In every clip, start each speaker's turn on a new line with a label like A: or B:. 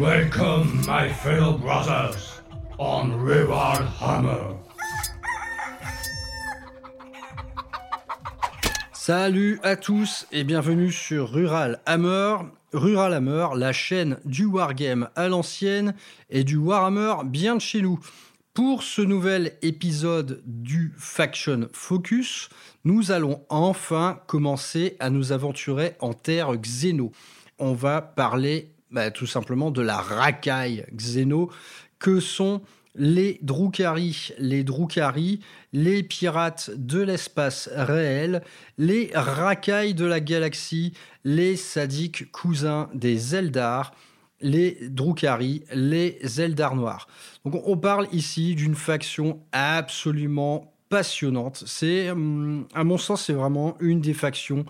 A: Welcome, my fellow brothers, on Hammer.
B: Salut à tous et bienvenue sur Rural Hammer. Rural Hammer, la chaîne du wargame à l'ancienne et du Warhammer bien de chez nous. Pour ce nouvel épisode du Faction Focus, nous allons enfin commencer à nous aventurer en terre xéno. On va parler bah, tout simplement de la racaille xéno que sont les Drukhari, les Drukhari, les pirates de l'espace réel, les racailles de la galaxie, les sadiques cousins des Eldar, les Drukhari, les Eldar noirs. Donc on parle ici d'une faction absolument passionnante. C'est, hum, à mon sens, c'est vraiment une des factions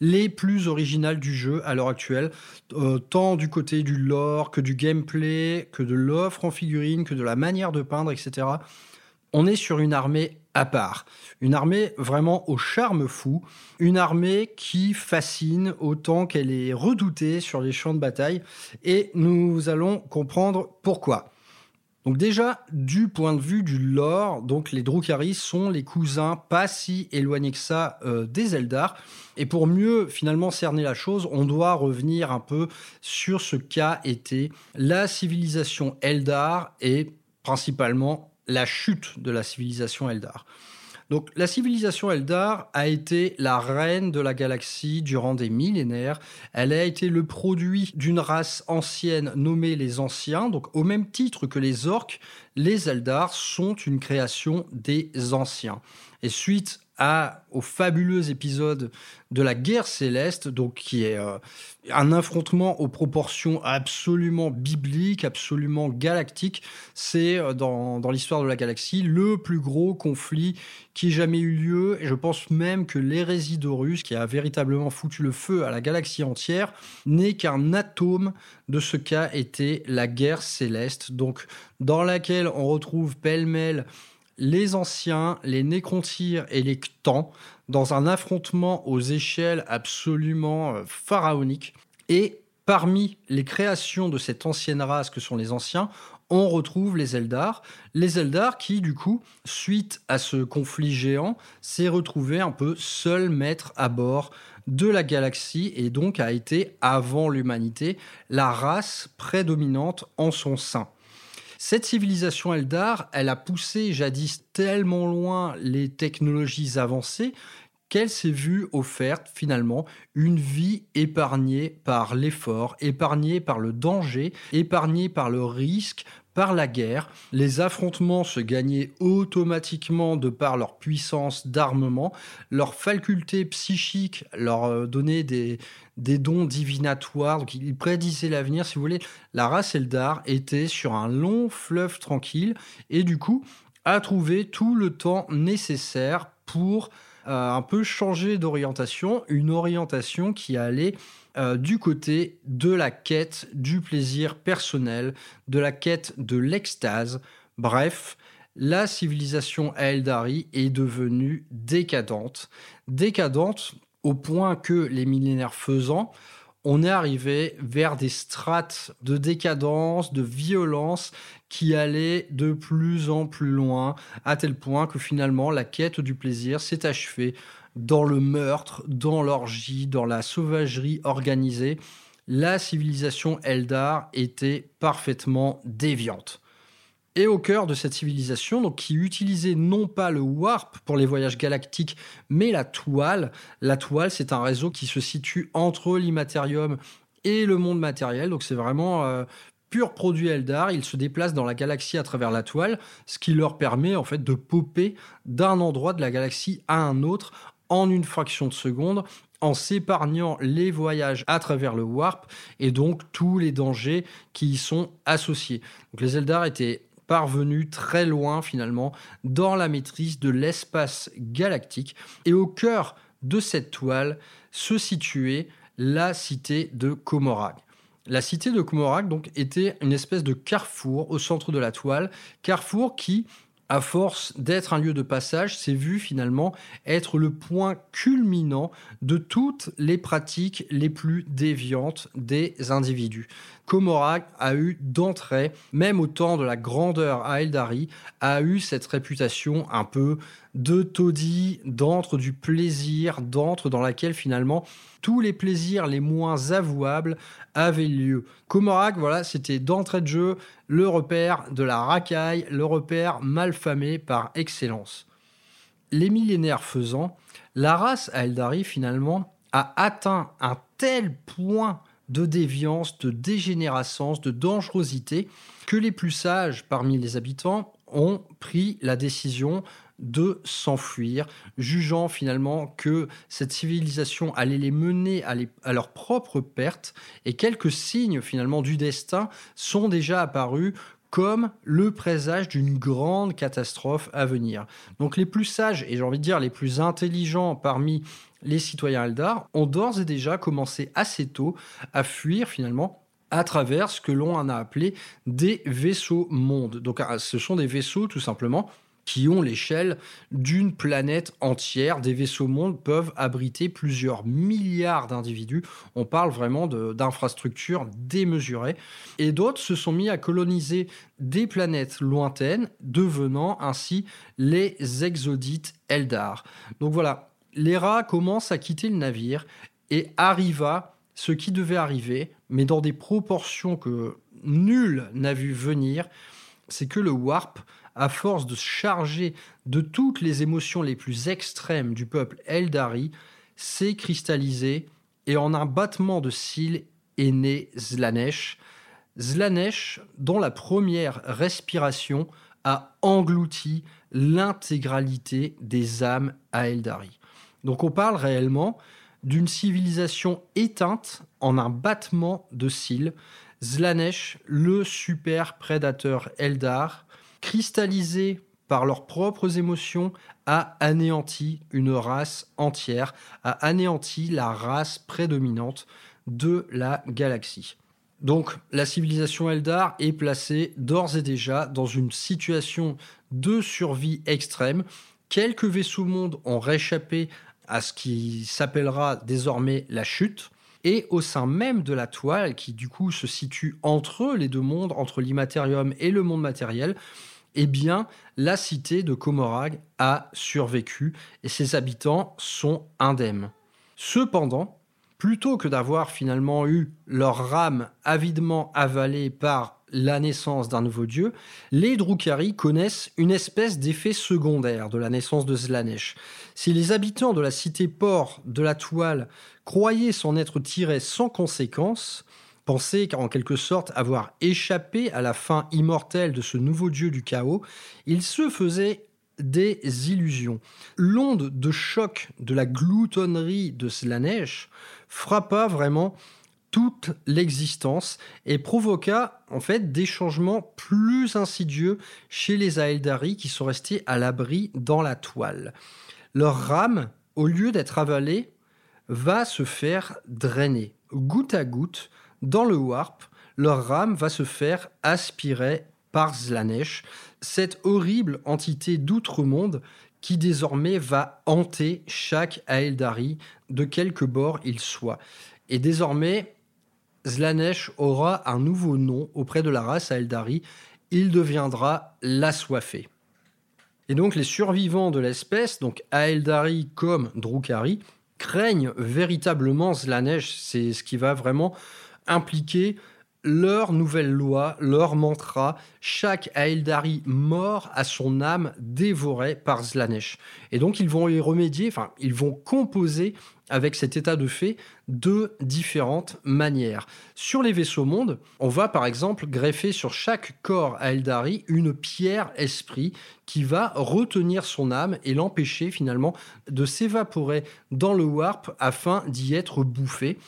B: les plus originales du jeu à l'heure actuelle, euh, tant du côté du lore que du gameplay, que de l'offre en figurine, que de la manière de peindre, etc. On est sur une armée à part, une armée vraiment au charme fou, une armée qui fascine autant qu'elle est redoutée sur les champs de bataille, et nous allons comprendre pourquoi. Donc déjà, du point de vue du lore, donc les Drukhari sont les cousins pas si éloignés que ça euh, des Eldar. Et pour mieux finalement cerner la chose, on doit revenir un peu sur ce qu'a été la civilisation Eldar et principalement la chute de la civilisation Eldar. Donc la civilisation Eldar a été la reine de la galaxie durant des millénaires. Elle a été le produit d'une race ancienne nommée les Anciens. Donc au même titre que les Orques, les Eldar sont une création des Anciens. Et suite au fabuleux épisode de la guerre céleste, donc qui est euh, un affrontement aux proportions absolument bibliques, absolument galactiques. C'est euh, dans, dans l'histoire de la galaxie le plus gros conflit qui ait jamais eu lieu. Et je pense même que l'hérésie d'Horus, qui a véritablement foutu le feu à la galaxie entière, n'est qu'un atome de ce qu'a été la guerre céleste, donc dans laquelle on retrouve pêle-mêle les anciens, les nécrontyres et les Ktans dans un affrontement aux échelles absolument euh, pharaoniques. Et parmi les créations de cette ancienne race que sont les anciens, on retrouve les Eldar. Les Eldar qui, du coup, suite à ce conflit géant, s'est retrouvé un peu seul maître à bord de la galaxie et donc a été, avant l'humanité, la race prédominante en son sein. Cette civilisation Eldar, elle a poussé jadis tellement loin les technologies avancées qu'elle s'est vue offerte finalement une vie épargnée par l'effort, épargnée par le danger, épargnée par le risque, par la guerre. Les affrontements se gagnaient automatiquement de par leur puissance d'armement, leur faculté psychique leur euh, donnait des, des dons divinatoires, donc ils prédisaient l'avenir, si vous voulez. La race Eldar était sur un long fleuve tranquille et du coup a trouvé tout le temps nécessaire pour euh, un peu changer d'orientation, une orientation qui allait euh, du côté de la quête du plaisir personnel, de la quête de l'extase. Bref, la civilisation Eldari est devenue décadente. Décadente au point que les millénaires faisant, on est arrivé vers des strates de décadence, de violence qui allaient de plus en plus loin, à tel point que finalement la quête du plaisir s'est achevée dans le meurtre, dans l'orgie, dans la sauvagerie organisée, la civilisation Eldar était parfaitement déviante. Et au cœur de cette civilisation, donc, qui utilisait non pas le warp pour les voyages galactiques, mais la toile. La toile, c'est un réseau qui se situe entre l'immatérium et le monde matériel. Donc c'est vraiment euh, pur produit Eldar. Ils se déplacent dans la galaxie à travers la toile, ce qui leur permet en fait de popper d'un endroit de la galaxie à un autre en une fraction de seconde en s'épargnant les voyages à travers le warp et donc tous les dangers qui y sont associés. Les Eldar étaient parvenus très loin finalement dans la maîtrise de l'espace galactique et au cœur de cette toile se situait la cité de Komorag. La cité de Komorag donc était une espèce de carrefour au centre de la toile, carrefour qui à force d'être un lieu de passage, s'est vu finalement être le point culminant de toutes les pratiques les plus déviantes des individus. Komorak a eu d'entrée, même au temps de la grandeur à Eldari, a eu cette réputation un peu de taudis, d'antre du plaisir, d'antre dans laquelle finalement tous les plaisirs les moins avouables avaient lieu. Komorak, voilà, c'était d'entrée de jeu le repère de la racaille, le repère malfamé par excellence. Les millénaires faisant, la race à Eldari finalement a atteint un tel point de déviance, de dégénérescence, de dangerosité, que les plus sages parmi les habitants ont pris la décision de s'enfuir, jugeant finalement que cette civilisation allait les mener à, leur propre perte, et quelques signes finalement du destin sont déjà apparus comme le présage d'une grande catastrophe à venir. Donc les plus sages, et j'ai envie de dire les plus intelligents parmi les citoyens Eldar, ont d'ores et déjà commencé assez tôt à fuir finalement à travers ce que l'on en a appelé des vaisseaux mondes. Donc ah, ce sont des vaisseaux tout simplement qui ont l'échelle d'une planète entière. Des vaisseaux mondes peuvent abriter plusieurs milliards d'individus. On parle vraiment d'infrastructures démesurées. Et d'autres se sont mis à coloniser des planètes lointaines, devenant ainsi les exodites Eldar. Donc voilà, l'Era commence à quitter le navire et arriva ce qui devait arriver, mais dans des proportions que nul n'a vu venir, c'est que le Warp à force de se charger de toutes les émotions les plus extrêmes du peuple Eldari, s'est cristallisé et en un battement de cils est né Zlanesh. Zlanesh, dont la première respiration a englouti l'intégralité des âmes à Eldari. Donc on parle réellement d'une civilisation éteinte en un battement de cils. Zlanesh, le super prédateur Eldar, cristallisés par leurs propres émotions, a anéanti une race entière, a anéanti la race prédominante de la galaxie. Donc la civilisation Eldar est placée d'ores et déjà dans une situation de survie extrême. Quelques vaisseaux mondes ont réchappé à ce qui s'appellera désormais la chute. Et au sein même de la toile, qui du coup se situe entre les deux mondes, entre l'immatérium et le monde matériel, eh bien, la cité de Komorag a survécu et ses habitants sont indemnes. Cependant, plutôt que d'avoir finalement eu leur rame avidement avalée par la naissance d'un nouveau dieu, les Drukhari connaissent une espèce d'effet secondaire de la naissance de Slanesh. Si les habitants de la cité-port de la toile croyaient s'en être tirés sans conséquence, pensaient en quelque sorte avoir échappé à la fin immortelle de ce nouveau dieu du chaos, ils se faisaient des illusions. L'onde de choc de la gloutonnerie de Slanesh frappa vraiment toute l'existence et provoqua en fait des changements plus insidieux chez les Aeldari qui sont restés à l'abri dans la toile. Leur rame, au lieu d'être avalée, va se faire drainer goutte à goutte dans le warp, leur rame va se faire aspirer par Zlanesh, cette horrible entité d'outre-monde qui désormais va hanter chaque Aeldari de quelque bord il soit. Et désormais, Zlanesh aura un nouveau nom auprès de la race Aeldari, il deviendra l'assoiffé. Et donc les survivants de l'espèce, donc Aeldari comme Drukhari, craignent véritablement Zlanesh, c'est ce qui va vraiment impliquer leur nouvelle loi, leur mantra, chaque Aeldari mort à son âme dévorée par Zlanesh. Et donc ils vont y remédier, enfin ils vont composer avec cet état de fait de différentes manières. Sur les vaisseaux mondes, on va par exemple greffer sur chaque corps Aeldari une pierre esprit qui va retenir son âme et l'empêcher finalement de s'évaporer dans le warp afin d'y être bouffé.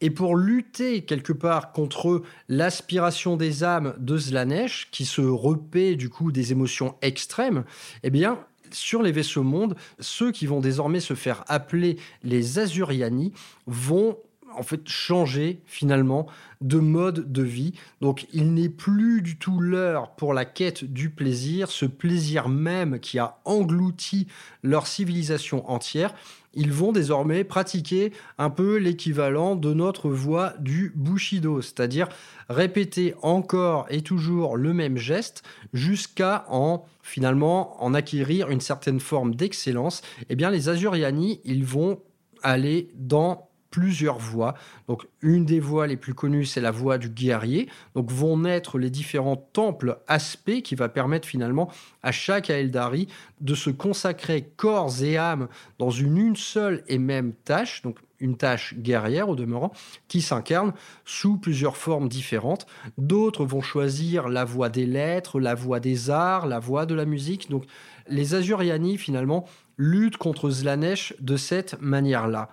B: Et pour lutter quelque part contre l'aspiration des âmes de Zlanesh, qui se repaît du coup des émotions extrêmes, eh bien, sur les vaisseaux mondes, ceux qui vont désormais se faire appeler les Azuriani vont en fait changer finalement de mode de vie. Donc il n'est plus du tout l'heure pour la quête du plaisir, ce plaisir même qui a englouti leur civilisation entière. Ils vont désormais pratiquer un peu l'équivalent de notre voie du Bushido, c'est-à-dire répéter encore et toujours le même geste jusqu'à en finalement en acquérir une certaine forme d'excellence. Eh bien les Azuriani, ils vont aller dans plusieurs voies. Donc une des voies les plus connues, c'est la voie du guerrier. Donc vont naître les différents temples aspects qui va permettre finalement à chaque Aeldari de se consacrer corps et âme dans une, une seule et même tâche. Donc une tâche guerrière au demeurant, qui s'incarne sous plusieurs formes différentes. D'autres vont choisir la voie des lettres, la voie des arts, la voie de la musique. Donc les Azuriani finalement luttent contre Slanesh de cette manière-là.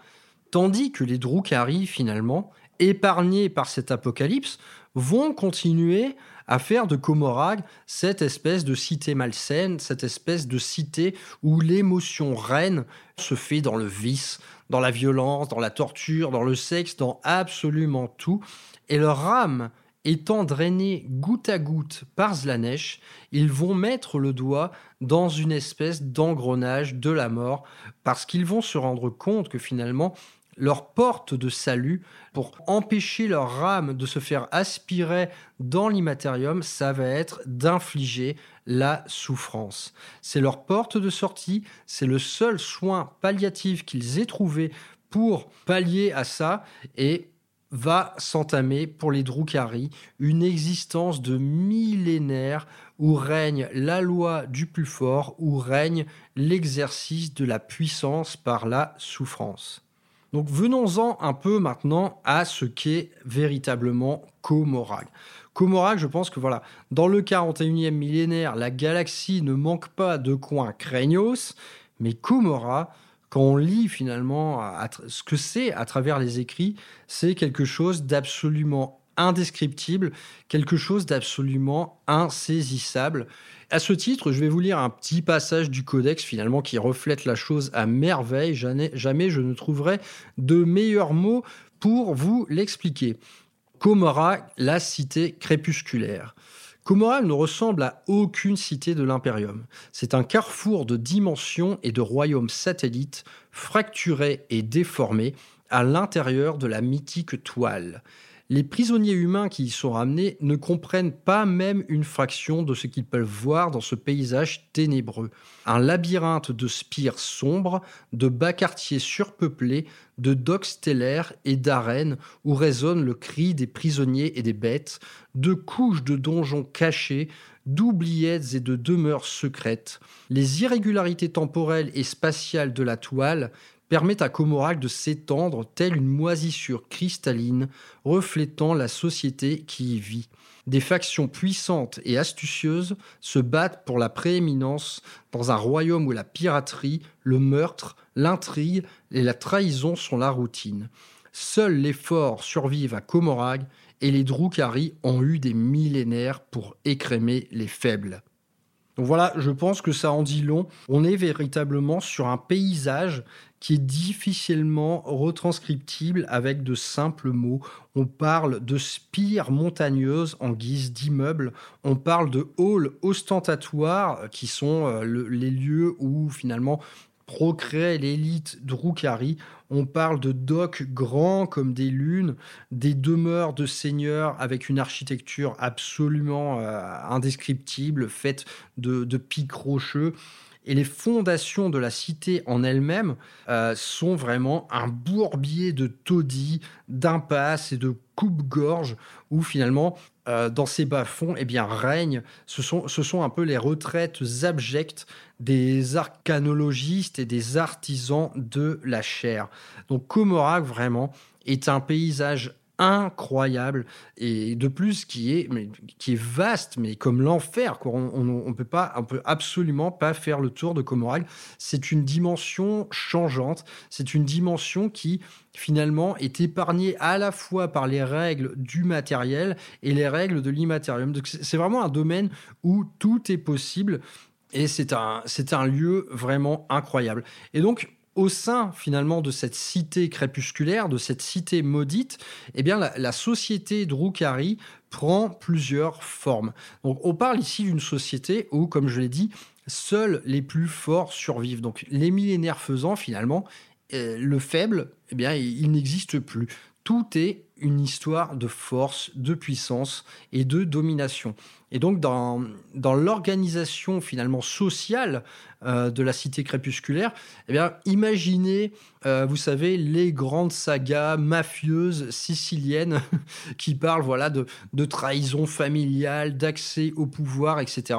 B: Tandis que les Drukhari, finalement, épargnés par cet apocalypse, vont continuer à faire de Komorag cette espèce de cité malsaine, cette espèce de cité où l'émotion reine se fait dans le vice, dans la violence, dans la torture, dans le sexe, dans absolument tout. Et leur âme étant drainée goutte à goutte par Zlanesh, ils vont mettre le doigt dans une espèce d'engrenage de la mort parce qu'ils vont se rendre compte que finalement leur porte de salut pour empêcher leur âme de se faire aspirer dans l'immatérium, ça va être d'infliger la souffrance. C'est leur porte de sortie, c'est le seul soin palliatif qu'ils aient trouvé pour pallier à ça et va s'entamer pour les Drukhari une existence de millénaires où règne la loi du plus fort, où règne l'exercice de la puissance par la souffrance. Donc venons-en un peu maintenant à ce qu'est véritablement Komorag. Komorag, je pense que voilà, dans le 41e millénaire, la galaxie ne manque pas de coins craignos, mais Komora, quand on lit finalement ce que c'est à travers les écrits, c'est quelque chose d'absolument indescriptible, quelque chose d'absolument insaisissable. À ce titre, je vais vous lire un petit passage du codex finalement qui reflète la chose à merveille. Jamais, je ne trouverai de meilleurs mots pour vous l'expliquer. Comora, la cité crépusculaire. Comora ne ressemble à aucune cité de l'Imperium. C'est un carrefour de dimensions et de royaumes satellites, fracturés et déformés à l'intérieur de la mythique toile les prisonniers humains qui y sont ramenés ne comprennent pas même une fraction de ce qu'ils peuvent voir dans ce paysage ténébreux. Un labyrinthe de spires sombres, de bas quartiers surpeuplés, de docks stellaires et d'arènes où résonne le cri des prisonniers et des bêtes, de couches de donjons cachés, d'oubliettes et de demeures secrètes. Les irrégularités temporelles et spatiales de la toile permet à Comorac de s'étendre telle une moisissure cristalline reflétant la société qui y vit. Des factions puissantes et astucieuses se battent pour la prééminence dans un royaume où la piraterie, le meurtre, l'intrigue et la trahison sont la routine. Seuls les forts survivent à Comorag et les Drukhari ont eu des millénaires pour écrémer les faibles. Donc voilà, je pense que ça en dit long. On est véritablement sur un paysage qui est difficilement retranscriptible avec de simples mots. On parle de spires montagneuses en guise d'immeubles, on parle de halls ostentatoires qui sont euh, les lieux où finalement procrée l'élite Drukhari. On parle de docks grands comme des lunes, des demeures de seigneurs avec une architecture absolument euh, indescriptible, faite de pics rocheux et les fondations de la cité en elle-même euh, sont vraiment un bourbier de taudis, d'impasses et de coupe-gorge où finalement, euh, dans ces bas-fonds, eh bien, règnent, ce sont, ce sont un peu les retraites abjectes des arcanologistes et des artisans de la chair. Donc Comorac, vraiment, est un paysage incroyable. Et de plus qui est mais, qui est vaste mais comme l'enfer on, on, peut pas on peut absolument pas faire le tour de Comoral c'est une dimension changeante. C'est une dimension qui finalement est épargnée à la fois par les règles du matériel et les règles de l'immatérium. Donc c'est vraiment un domaine où tout est possible. Et c'est un c'est un lieu vraiment incroyable. Et donc au sein finalement de cette cité crépusculaire, de cette cité maudite, eh bien la, société Drukhari prend plusieurs formes. Donc on parle ici d'une société où, comme je l'ai dit, seuls les plus forts survivent. Donc les millénaires faisant, finalement, euh, le faible, eh bien, il n'existe plus. Tout est une histoire de force, de puissance et de domination. Et donc, dans, dans l'organisation finalement sociale euh, de la cité crépusculaire, eh bien, imaginez, euh, vous savez, les grandes sagas mafieuses siciliennes qui parlent voilà, de, de trahison familiale, d'accès au pouvoir, etc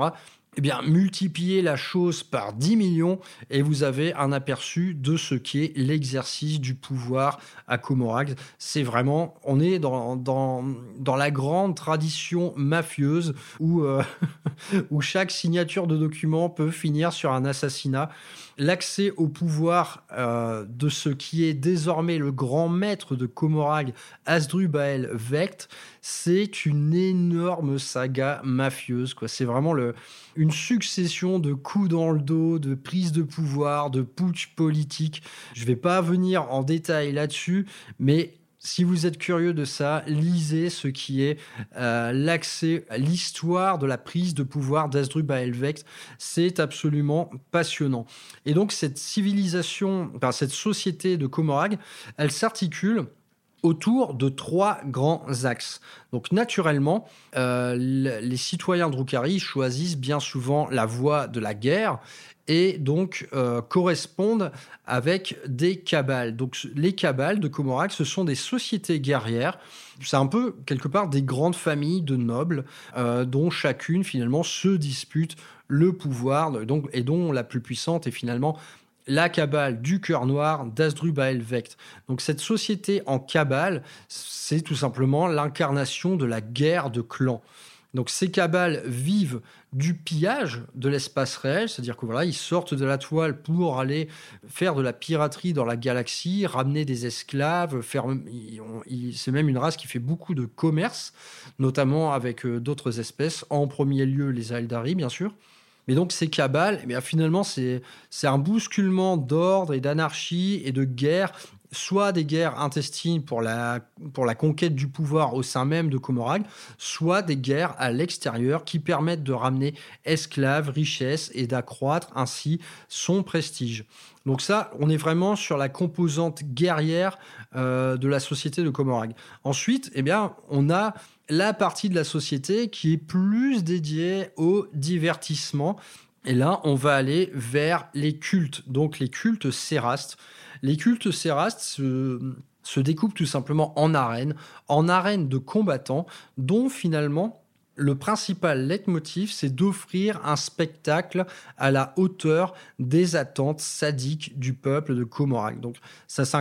B: eh bien, multipliez la chose par 10 millions et vous avez un aperçu de ce qu'est l'exercice du pouvoir à Comorag. C'est vraiment, on est dans la grande tradition mafieuse où, euh, où chaque signature de document peut finir sur un assassinat. L'accès au pouvoir euh, de ce qui est désormais le grand maître de Comorag, Asdrubal Vect, c'est une énorme saga mafieuse. C'est vraiment une succession de coups dans le dos, de prises de pouvoir, de putsch politique. Je ne vais pas venir en détail là-dessus, mais si vous êtes curieux de ça, lisez ce qui est euh, l'accès à l'histoire de la prise de pouvoir d'Asdrubal Helvecht. C'est absolument passionnant. Et donc cette civilisation, cette société de Comorag, elle s'articule autour de trois grands axes. Donc naturellement, euh, les citoyens Drukhari choisissent bien souvent la voie de la guerre et donc euh, correspondent avec des cabales. Donc les cabales de Comorac, ce sont des sociétés guerrières. C'est un peu quelque part des grandes familles de nobles euh, dont chacune finalement se dispute le pouvoir donc, et dont la plus puissante est finalement la cabale du cœur noir d'Asdrubal Vect. Donc cette société en cabale, c'est tout simplement l'incarnation de la guerre de clans. Donc ces cabales vivent du pillage de l'espace réel, c'est-à-dire que voilà, ils sortent de la toile pour aller faire de la piraterie dans la galaxie, ramener des esclaves, faire c'est même une race qui fait beaucoup de commerce, notamment avec euh, d'autres espèces, en premier lieu les Aldari bien sûr. Mais donc ces cabales, eh finalement, c'est un bousculement d'ordre et d'anarchie et de guerre, soit des guerres intestines pour la, pour la conquête du pouvoir au sein même de Comorag, soit des guerres à l'extérieur qui permettent de ramener esclaves, richesses et d'accroître ainsi son prestige. Donc ça, on est vraiment sur la composante guerrière euh, de la société de Comorag. Ensuite, eh bien, on a la partie de la société qui est plus dédiée au divertissement. Et là, on va aller vers les cultes, donc les cultes sérastes. Les cultes sérastes se, découpent tout simplement en arènes, en arènes de combattants, dont finalement le principal leitmotiv, c'est d'offrir un spectacle à la hauteur des attentes sadiques du peuple de Comorac. Donc,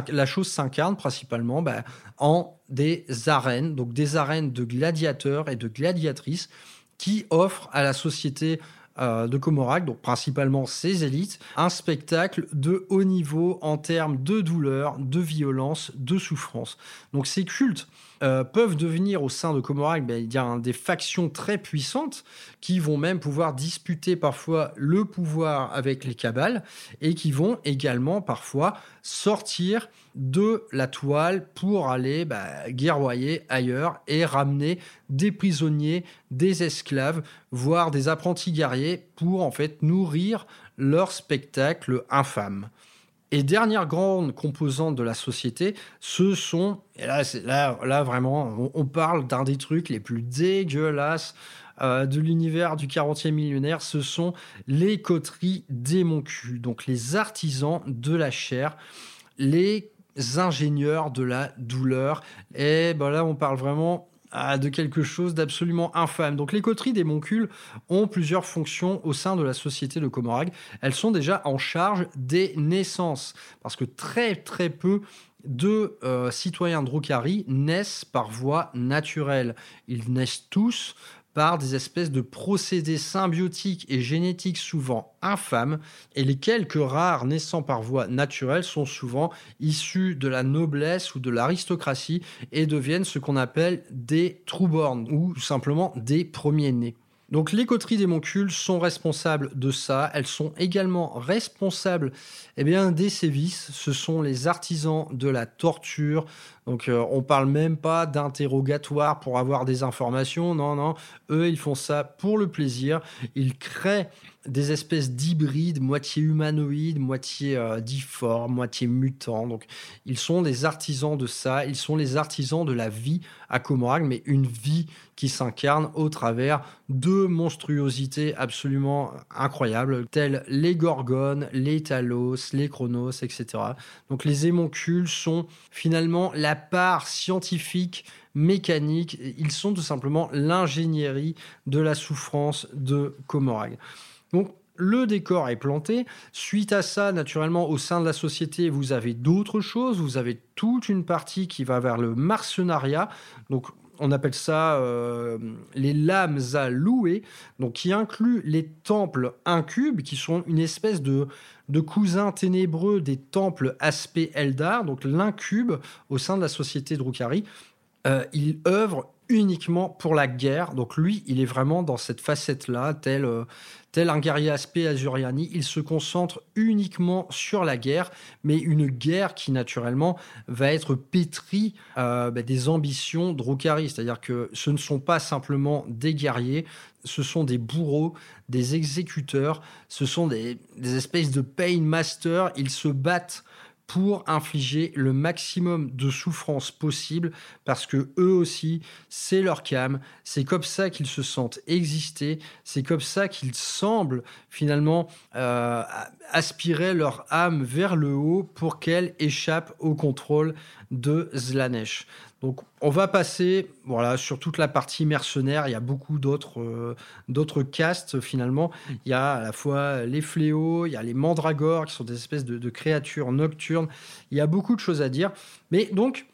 B: la chose s'incarne principalement bah, en des arènes, donc des arènes de gladiateurs et de gladiatrices qui offrent à la société euh, de Comorac, donc principalement ses élites, un spectacle de haut niveau en termes de douleur, de violence, de souffrance. Donc ces cultes euh, peuvent devenir au sein de Comorac ben, il y a des factions très puissantes qui vont même pouvoir disputer parfois le pouvoir avec les cabales et qui vont également parfois sortir de la toile pour aller bah, guerroyer ailleurs et ramener des prisonniers, des esclaves, voire des apprentis guerriers pour en fait nourrir leur spectacle infâme. Et dernière grande composante de la société, ce sont, et là, là, là vraiment, on, parle d'un des trucs les plus dégueulasses euh, de l'univers du 40e millénaire, ce sont les coteries démoncus, donc les artisans de la chair, les ingénieurs de la douleur. Et ben là, on parle vraiment ah, de quelque chose d'absolument infâme. Donc les coteries des Moncules ont plusieurs fonctions au sein de la société de Comorag. Elles sont déjà en charge des naissances, parce que très très peu de euh, citoyens Drukhari naissent par voie naturelle. Ils naissent tous par des espèces de procédés symbiotiques et génétiques souvent infâmes, et les quelques rares naissant par voie naturelle sont souvent issus de la noblesse ou de l'aristocratie et deviennent ce qu'on appelle des trueborn ou simplement des premiers-nés. Donc les coteries d'émoncules sont responsables de ça. Elles sont également responsables eh bien, des sévices. Ce sont les artisans de la torture. Donc euh, on parle même pas d'interrogatoire pour avoir des informations. Non, non. Eux, ils font ça pour le plaisir. Ils créent des espèces d'hybrides, moitié humanoïdes, moitié euh, difformes, moitié mutants. Donc, ils sont des artisans de ça. Ils sont les artisans de la vie à Comorag, mais une vie qui s'incarne au travers de monstruosités absolument incroyables, telles les Gorgones, les Talos, les Chronos, etc. Donc, les émoncules sont finalement la part scientifique mécanique, ils sont tout simplement l'ingénierie de la souffrance de Comorag. Donc, le décor est planté. Suite à ça, naturellement, au sein de la société, vous avez d'autres choses. Vous avez toute une partie qui va vers le mercenariat. Donc, on appelle ça euh, les lames à louer, donc qui inclut les temples incubes, qui sont une espèce de, cousins ténébreux des temples aspect Eldar. Donc l'incube, au sein de la société Drukhari, euh, il œuvre uniquement pour la guerre. Donc lui, il est vraiment dans cette facette-là, tel, euh, Tel un guerrier aspect Azuriani, il se concentre uniquement sur la guerre, mais une guerre qui naturellement va être pétrie euh, bah, des ambitions Drukari. C'est-à-dire que ce ne sont pas simplement des guerriers, ce sont des bourreaux, des exécuteurs, ce sont des espèces de pain masters. Ils se battent pour infliger le maximum de souffrance possible parce que eux aussi, c'est leur cam, c'est comme ça qu'ils se sentent exister, c'est comme ça qu'ils semblent finalement euh, aspirer leur âme vers le haut pour qu'elle échappe au contrôle de Zlanesh. Donc on va passer voilà sur toute la partie mercenaire. Il y a beaucoup d'autres euh, d'autres castes finalement. Il y a à la fois les fléaux, il y a les mandragores qui sont des espèces de, créatures nocturnes. Il y a beaucoup de choses à dire. Mais donc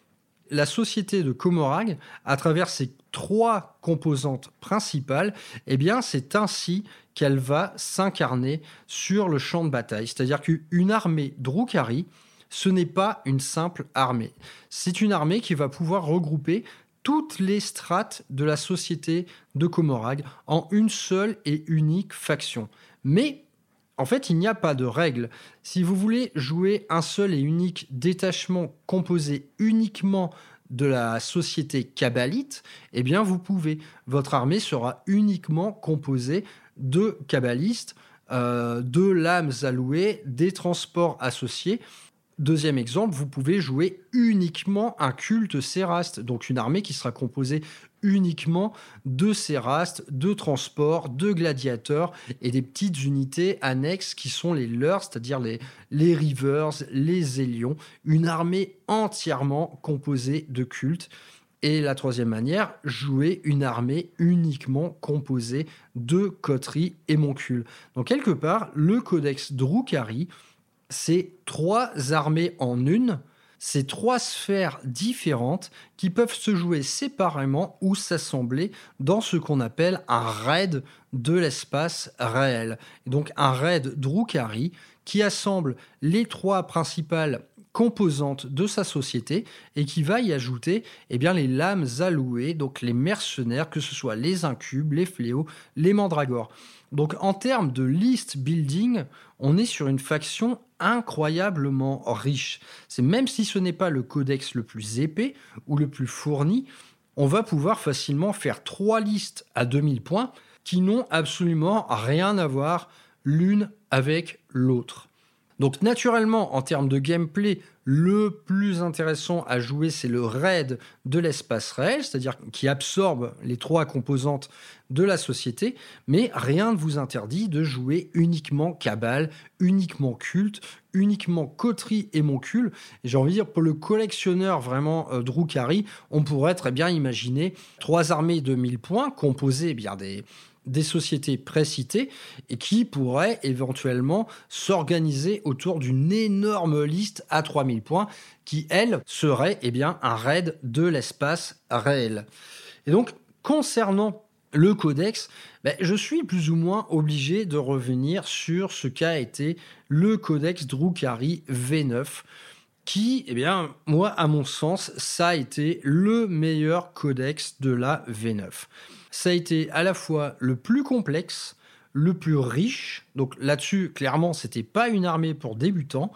B: la société de Comorag, à travers ses trois composantes principales, eh bien c'est ainsi qu'elle va s'incarner sur le champ de bataille. C'est-à-dire qu'une armée Drukhari ce n'est pas une simple armée. C'est une armée qui va pouvoir regrouper toutes les strates de la société de Comorag en une seule et unique faction. Mais en fait, il n'y a pas de règle. Si vous voulez jouer un seul et unique détachement composé uniquement de la société kabbalite, eh bien vous pouvez. Votre armée sera uniquement composée de kabbalistes, euh, de lames allouées, des transports associés. Deuxième exemple, vous pouvez jouer uniquement un culte séraste, donc une armée qui sera composée uniquement de sérastes, de transports, de gladiateurs et des petites unités annexes qui sont les leurs, c'est-à-dire les, les rivers, les élions, une armée entièrement composée de cultes. Et la troisième manière, jouer une armée uniquement composée de coteries et moncules. Donc quelque part, le codex Drukhari, c'est trois armées en une, c'est trois sphères différentes qui peuvent se jouer séparément ou s'assembler dans ce qu'on appelle un raid de l'espace réel. donc un raid Drukhari qui assemble les trois principales composantes de sa société et qui va y ajouter eh bien, les lames allouées, donc les mercenaires, que ce soit les incubes, les fléaux, les mandragores. Donc en termes de list building, on est sur une faction incroyablement riche. C'est même si ce n'est pas le codex le plus épais ou le plus fourni, on va pouvoir facilement faire trois listes à 2000 points qui n'ont absolument rien à voir l'une avec l'autre. Donc naturellement, en termes de gameplay, le plus intéressant à jouer, c'est le raid de l'espace réel, c'est-à-dire qui absorbe les trois composantes de la société, mais rien ne vous interdit de jouer uniquement cabale, uniquement culte, uniquement coterie et moncule. J'ai envie de dire, pour le collectionneur vraiment euh, Drukhari, on pourrait très bien imaginer trois armées de 1000 points composées eh bien des des sociétés précitées et qui pourraient éventuellement s'organiser autour d'une énorme liste à 3000 points qui, elle, serait eh bien, un raid de l'espace réel. Et donc, concernant le codex, ben, je suis plus ou moins obligé de revenir sur ce qu'a été le codex Drukhari V9. qui, eh bien, moi, à mon sens, ça a été le meilleur codex de la V9. Ça a été à la fois le plus complexe, le plus riche. Donc là-dessus, clairement, c'était pas une armée pour débutants,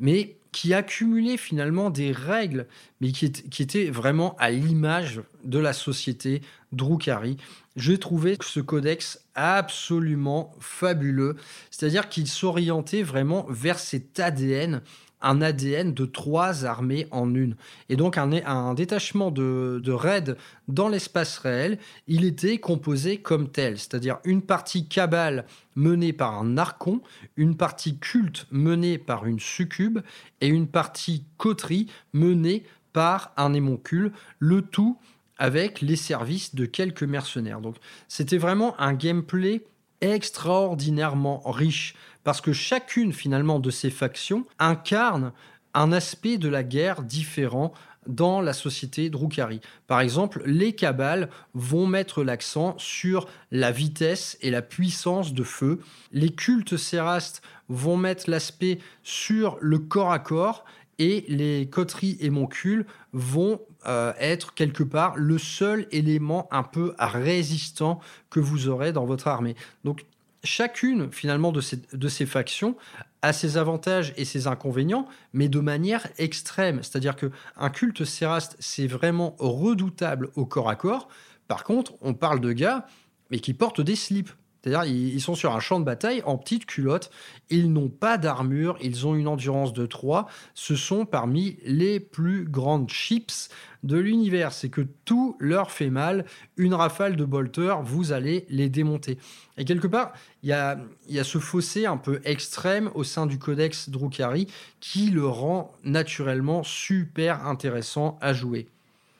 B: mais qui accumulait finalement des règles, mais qui, qui étaient vraiment à l'image de la société Drukhari. J'ai trouvé ce codex absolument fabuleux, c'est-à-dire qu'il s'orientait vraiment vers cet ADN un ADN de trois armées en une. Et donc un, détachement de, de raids dans l'espace réel, il était composé comme tel, c'est-à-dire une partie cabale menée par un archon, une partie culte menée par une succube et une partie coterie menée par un émoncule, le tout avec les services de quelques mercenaires. Donc c'était vraiment un gameplay extraordinairement riche parce que chacune finalement de ces factions incarne un aspect de la guerre différent dans la société Drukhari. Par exemple, les cabales vont mettre l'accent sur la vitesse et la puissance de feu. Les cultes sérastes vont mettre l'aspect sur le corps à corps et les coteries et moncules vont euh, être quelque part le seul élément un peu résistant que vous aurez dans votre armée. Donc chacune finalement de ces, de ces factions a ses avantages et ses inconvénients, mais de manière extrême. C'est-à-dire que un culte séraste, c'est vraiment redoutable au corps à corps. Par contre, on parle de gars, mais qui portent des slips. C'est-à-dire, ils sont sur un champ de bataille en petite culotte. Ils n'ont pas d'armure. Ils ont une endurance de 3. Ce sont parmi les plus grandes chips de l'univers. C'est que tout leur fait mal. Une rafale de bolter, vous allez les démonter. Et quelque part, il y a, y a ce fossé un peu extrême au sein du codex Drukhari qui le rend naturellement super intéressant à jouer.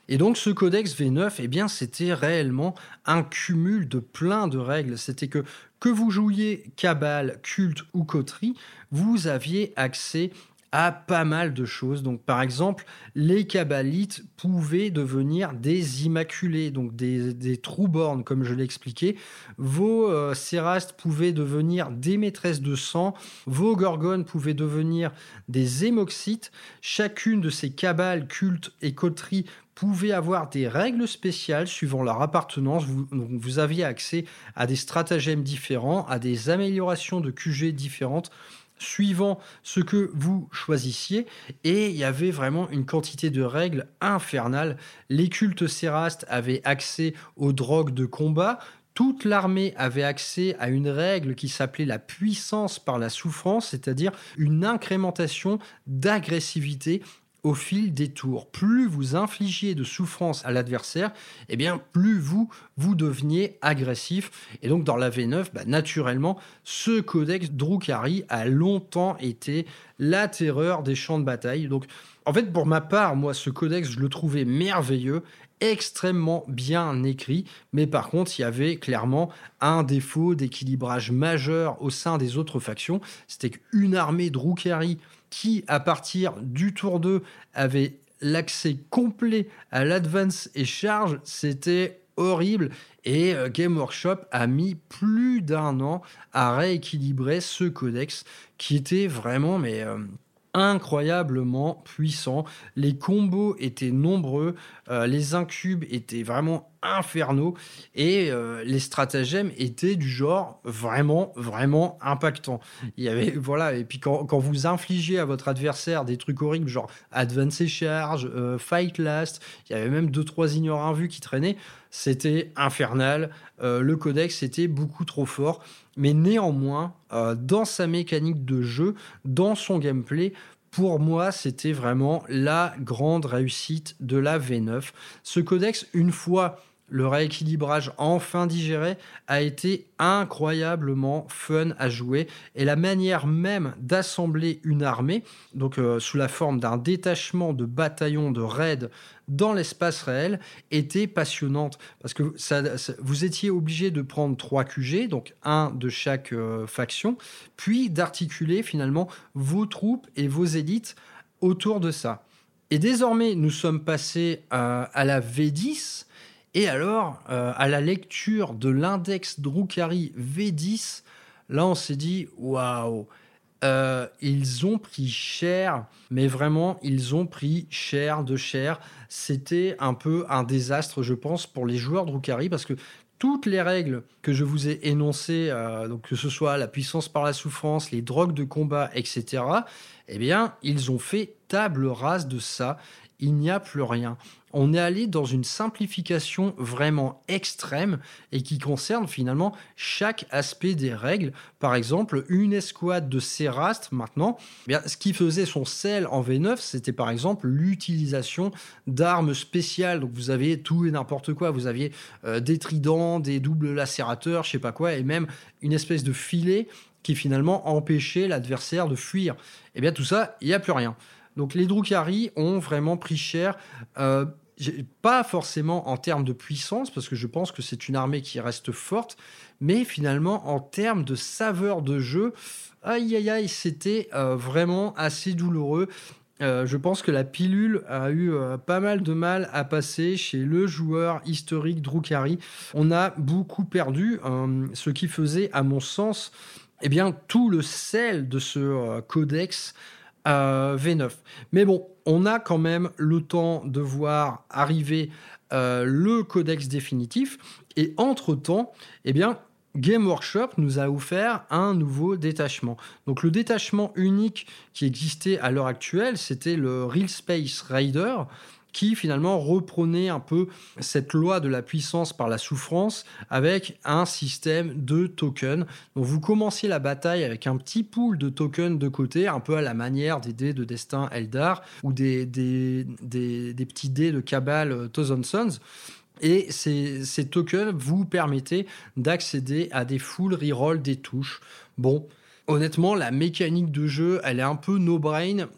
B: Et donc ce codex V9, eh bien, c'était réellement un cumul de plein de règles. C'était que que vous jouiez cabale, culte ou coterie, vous aviez accès à pas mal de choses. Donc, par exemple, les Kabbalites pouvaient devenir des Immaculés, donc des, des comme je l'ai. Vos euh, Sérastes pouvaient devenir des maîtresses de sang. Vos Gorgones pouvaient devenir des Hémoxites. Chacune de ces Kabbales, cultes et coteries pouvait avoir des règles spéciales suivant leur appartenance. Vous, vous aviez accès à des stratagèmes différents, à des améliorations de QG différentes suivant ce que vous choisissiez. Et il y avait vraiment une quantité de règles infernales. Les cultes sérastes avaient accès aux drogues de combat. Toute l'armée avait accès à une règle qui s'appelait la puissance par la souffrance, c'est-à-dire une incrémentation d'agressivité au fil des tours. Plus vous infligiez de souffrance à l'adversaire, eh bien plus vous vous deveniez agressif. Et donc dans la V9, bah, naturellement, ce codex Drukhari a longtemps été la terreur des champs de bataille. Donc en fait, pour ma part, moi, ce codex, je le trouvais merveilleux extrêmement bien écrit, mais par contre, il y avait clairement un défaut d'équilibrage majeur au sein des autres factions, c'était qu'une armée Drukhari qui, à partir du tour 2, avait l'accès complet à l'advance et charge, c'était horrible. Et euh, Game Workshop a mis plus d'un an à rééquilibrer ce codex qui était vraiment mais euh, incroyablement puissant. Les combos étaient nombreux, euh, les incubes étaient vraiment infernaux et euh, les stratagèmes étaient du genre vraiment vraiment impactant. Il y avait voilà et puis quand, quand vous infligez à votre adversaire des trucs horribles genre advance et charge, euh, fight last, il y avait même deux trois ignorants invus qui traînaient, c'était infernal. le codex était beaucoup trop fort mais néanmoins, euh, dans sa mécanique de jeu, dans son gameplay, pour moi, c'était vraiment la grande réussite de la V9. Ce codex, une fois le rééquilibrage enfin digéré a été incroyablement fun à jouer et la manière même d'assembler une armée, donc euh, sous la forme d'un détachement de bataillons de raids dans l'espace réel, était passionnante parce que vous étiez obligé de prendre trois QG, donc un de chaque euh, faction, puis d'articuler finalement vos troupes et vos élites autour de ça. Et désormais, nous sommes passés euh, à la V10 et alors, euh, à la lecture de l'index Drukhari V10, là, on s'est dit, waouh, euh, ils ont pris cher, mais vraiment, ils ont pris cher de cher. C'était un peu un désastre, je pense, pour les joueurs Drukari, parce que toutes les règles que je vous ai énoncées, euh, donc que ce soit la puissance par la souffrance, les drogues de combat, etc., eh bien, ils ont fait table rase de ça. Il n'y a plus rien on est allé dans une simplification vraiment extrême et qui concerne finalement chaque aspect des règles. Par exemple, une escouade de Sérastre maintenant, eh bien, ce qui faisait son sel en V9, c'était par exemple l'utilisation d'armes spéciales. Donc vous avez tout et n'importe quoi. Vous aviez euh, des tridents, des doubles lacérateurs, je sais pas quoi, et même une espèce de filet qui finalement empêchait l'adversaire de fuir. Et eh bien tout ça, il n'y a plus rien. Donc les Drukhari ont vraiment pris cher. Euh, pas forcément en termes de puissance, parce que je pense que c'est une armée qui reste forte, mais finalement en termes de saveur de jeu, aïe aïe aïe, c'était euh, vraiment assez douloureux. Euh, je pense que la pilule a eu euh, pas mal de mal à passer chez le joueur historique Drukhari. On a beaucoup perdu, ce qui faisait, à mon sens, eh bien, tout le sel de ce codex V9. Mais bon, on a quand même le temps de voir arriver euh, le codex définitif. Et entre-temps, eh bien, Game Workshop nous a offert un nouveau détachement. Donc le détachement unique qui existait à l'heure actuelle, c'était le Real Space Raider qui finalement reprenait un peu cette loi de la puissance par la souffrance avec un système de tokens. Donc vous commenciez la bataille avec un petit pool de tokens de côté, un peu à la manière des dés de destin Eldar ou des, des, petits dés de Cabal euh, Thousand Sons. Et ces, ces tokens vous permettaient d'accéder à des full reroll des touches. Bon, honnêtement, la mécanique de jeu, elle est un peu no-brain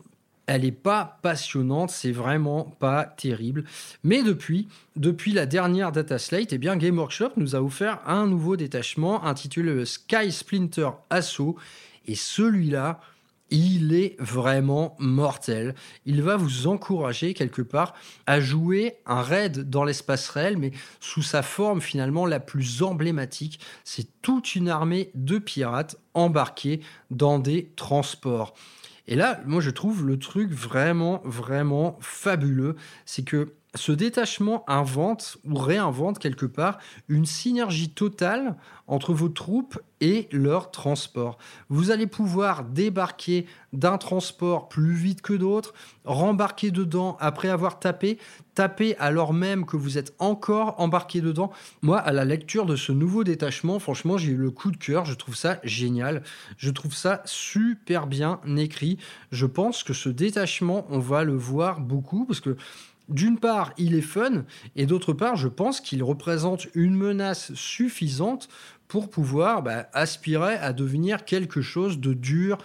B: elle n'est pas passionnante, c'est vraiment pas terrible. Mais depuis, depuis la dernière Data Slate, eh bien Game Workshop nous a offert un nouveau détachement intitulé Sky Splinter Assault. Et celui-là, il est vraiment mortel. Il va vous encourager quelque part à jouer un raid dans l'espace réel, mais sous sa forme finalement la plus emblématique. C'est toute une armée de pirates embarqués dans des transports. Et là, moi, je trouve le truc vraiment, vraiment fabuleux. C'est que ce détachement invente ou réinvente quelque part une synergie totale entre vos troupes et leur transport. Vous allez pouvoir débarquer d'un transport plus vite que d'autres, rembarquer dedans après avoir tapé, taper alors même que vous êtes encore embarqué dedans. Moi, à la lecture de ce nouveau détachement, franchement, j'ai eu le coup de cœur. Je trouve ça génial. Je trouve ça super bien écrit. Je pense que ce détachement, on va le voir beaucoup parce que d'une part, il est fun, et d'autre part, je pense qu'il représente une menace suffisante pour pouvoir bah, aspirer à devenir quelque chose de dur,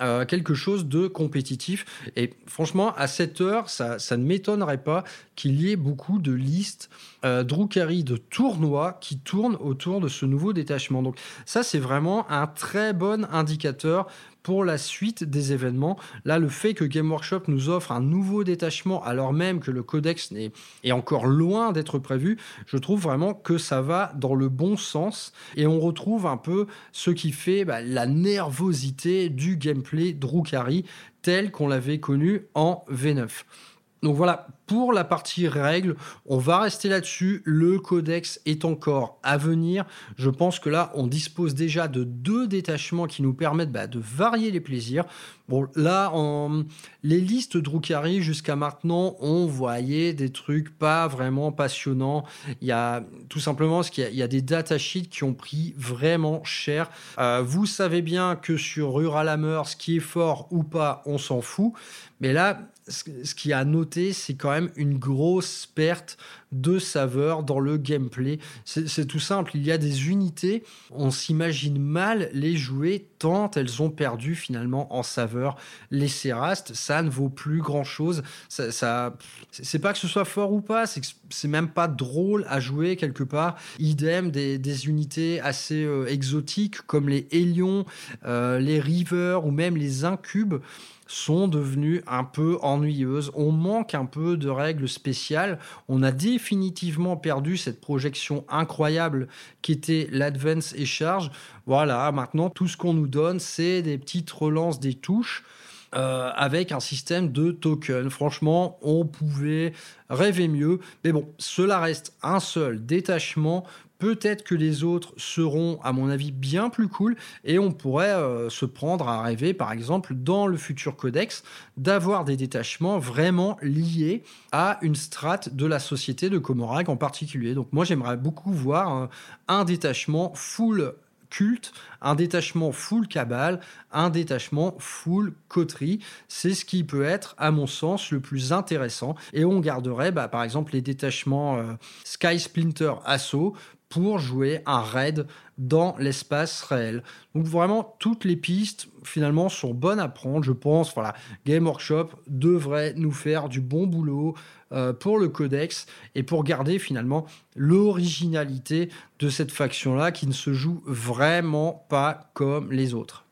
B: euh, quelque chose de compétitif. Et franchement, à cette heure, ça, ne m'étonnerait pas qu'il y ait beaucoup de listes euh, de tournois qui tournent autour de ce nouveau détachement. Donc ça, c'est vraiment un très bon indicateur pour la suite des événements. Là, le fait que Game Workshop nous offre un nouveau détachement alors même que le codex est, encore loin d'être prévu, je trouve vraiment que ça va dans le bon sens et on retrouve un peu ce qui fait bah, la nervosité du gameplay Drukari tel qu'on l'avait connu en V9. Donc voilà, pour la partie règles, on va rester là-dessus. Le codex est encore à venir. Je pense que là, on dispose déjà de deux détachements qui nous permettent bah, de varier les plaisirs. Bon, là, en... les listes Drukari jusqu'à maintenant, on voyait des trucs pas vraiment passionnants. Il y a tout simplement parce qu'il y, des datasheets qui ont pris vraiment cher. Euh, vous savez bien que sur Ruralamer, ce qui est fort ou pas, on s'en fout. Mais là, ce qui a noté, c'est quand même une grosse perte de saveur dans le gameplay. C'est tout simple, il y a des unités, on s'imagine mal les jouer tant elles ont perdu finalement en saveur. Les Sérastes, ça ne vaut plus grand chose. Ça, c'est pas que ce soit fort ou pas, c'est c'est même pas drôle à jouer quelque part. Idem des, unités assez euh, exotiques comme les Hélions, euh, les Rivers ou même les Incubes sont devenues un peu ennuyeuses. On manque un peu de règles spéciales. On a définitivement perdu cette projection incroyable qui était l'Advance et Charge. Voilà, maintenant tout ce qu'on nous donne, c'est des petites relances des touches. Euh, avec un système de token. Franchement, on pouvait rêver mieux. Mais bon, cela reste un seul détachement. Peut-être que les autres seront, à mon avis, bien plus cool et on pourrait euh, se prendre à rêver, par exemple, dans le futur codex, d'avoir des détachements vraiment liés à une strate de la société de Comorac en particulier. Donc moi, j'aimerais beaucoup voir un détachement full culte, un détachement full cabale, un détachement full coterie. C'est ce qui peut être, à mon sens, le plus intéressant. Et on garderait, bah, par exemple, les détachements euh, Sky Splinter Assault pour jouer un raid dans l'espace réel. Donc vraiment, toutes les pistes finalement sont bonnes à prendre. Je pense, voilà, Game Workshop devrait nous faire du bon boulot euh, pour le codex et pour garder finalement l'originalité de cette faction-là qui ne se joue vraiment pas comme les autres.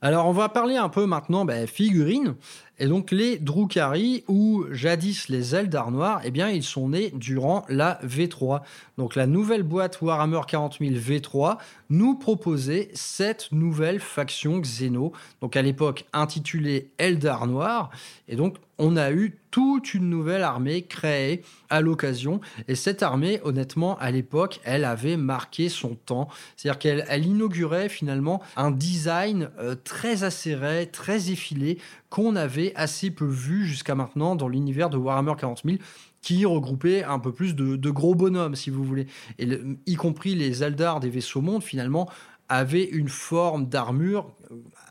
B: Alors on va parler un peu maintenant ben, figurines. Et donc les Drukhari ou jadis les Eldar noirs, eh bien ils sont nés durant la V3. Donc la nouvelle boîte Warhammer 40 000 V3 nous proposait cette nouvelle faction Xeno, donc à l'époque intitulée Eldar noir. Et donc on a eu toute une nouvelle armée créée à l'occasion. Et cette armée, honnêtement, à l'époque, elle avait marqué son temps. C'est-à-dire qu'elle elle inaugurait finalement un design euh, très acéré, très effilé, qu'on avait assez peu vu jusqu'à maintenant dans l'univers de Warhammer 40 000 qui regroupait un peu plus de, gros bonhommes, si vous voulez. Et y compris les Eldar des vaisseaux mondes, finalement, avaient une forme d'armure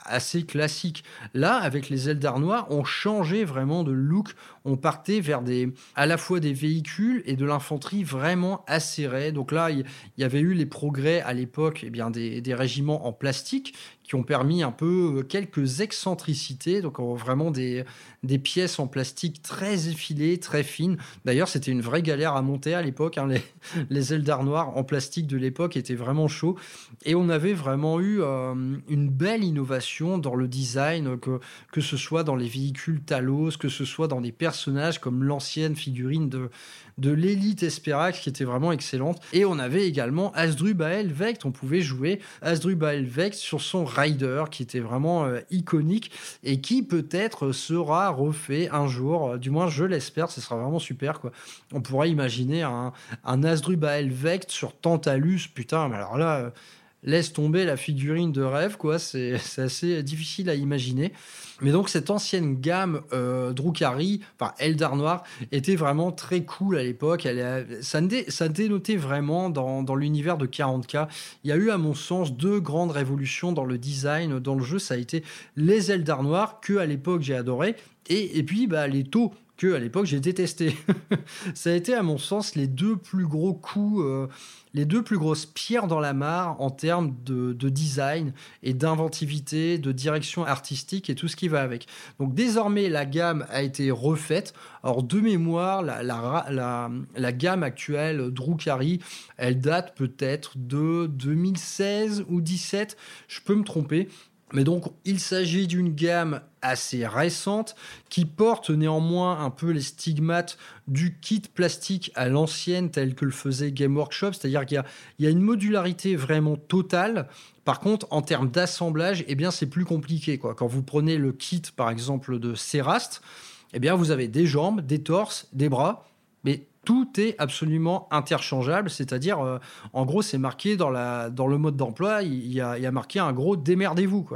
B: assez classique. Là, avec les Eldar noirs, on changeait vraiment de look. On partait vers des, à la fois des véhicules et de l'infanterie vraiment acérée. Donc là, il y, avait eu les progrès à l'époque, eh bien des, régiments en plastique qui ont permis un peu euh, quelques excentricités, donc vraiment des, des pièces en plastique très effilées, très fines. D'ailleurs, c'était une vraie galère à monter à l'époque. Hein. Les, les Eldar noirs en plastique de l'époque étaient vraiment chauds. Et on avait vraiment eu euh, une belle innovation dans le design, que, que ce soit dans les véhicules Talos, que ce soit dans des personnages comme l'ancienne figurine de, de l'élite Esperax qui était vraiment excellente. Et on avait également Asdrubael Vect. On pouvait jouer Asdrubael Vect sur son Rider qui était vraiment euh, iconique et qui peut-être sera refait un jour. Euh, du moins, je l'espère. Ce sera vraiment super. Quoi. On pourrait imaginer un, un Asdrubael Vect sur Tantalus. Putain, mais alors là. Laisse tomber la figurine de rêve, quoi. C'est assez difficile à imaginer. Mais donc cette ancienne gamme euh, Drukhari, enfin Eldar Noir, était vraiment très cool à l'époque. Ça, ça dénotait vraiment dans, dans l'univers de 40K. Il y a eu à mon sens deux grandes révolutions dans le design dans le jeu. Ça a été les Eldar Noirs que à l'époque j'ai adoré. Et, et puis bah, les taux que à l'époque j'ai détesté. ça a été à mon sens les deux plus gros coups, euh, les deux plus grosses pierres dans la mare en termes de, design et d'inventivité, de direction artistique et tout ce qui va avec. Donc désormais la gamme a été refaite. Alors de mémoire, la, gamme actuelle Drukhari, elle date peut-être de 2016 ou 2017, je peux me tromper. Mais donc, il s'agit d'une gamme assez récente qui porte néanmoins un peu les stigmates du kit plastique à l'ancienne tel que le faisait Game Workshop, c'est-à-dire qu'il y, a une modularité vraiment totale. Par contre, en termes d'assemblage, eh bien, c'est plus compliqué. Quoi. Quand vous prenez le kit, par exemple, de Serast, eh bien, vous avez des jambes, des torses, des bras, mais tout est absolument interchangeable, c'est-à-dire, euh, en gros, c'est marqué dans, la, dans le mode d'emploi, il y, a, y a marqué un gros démerdez-vous.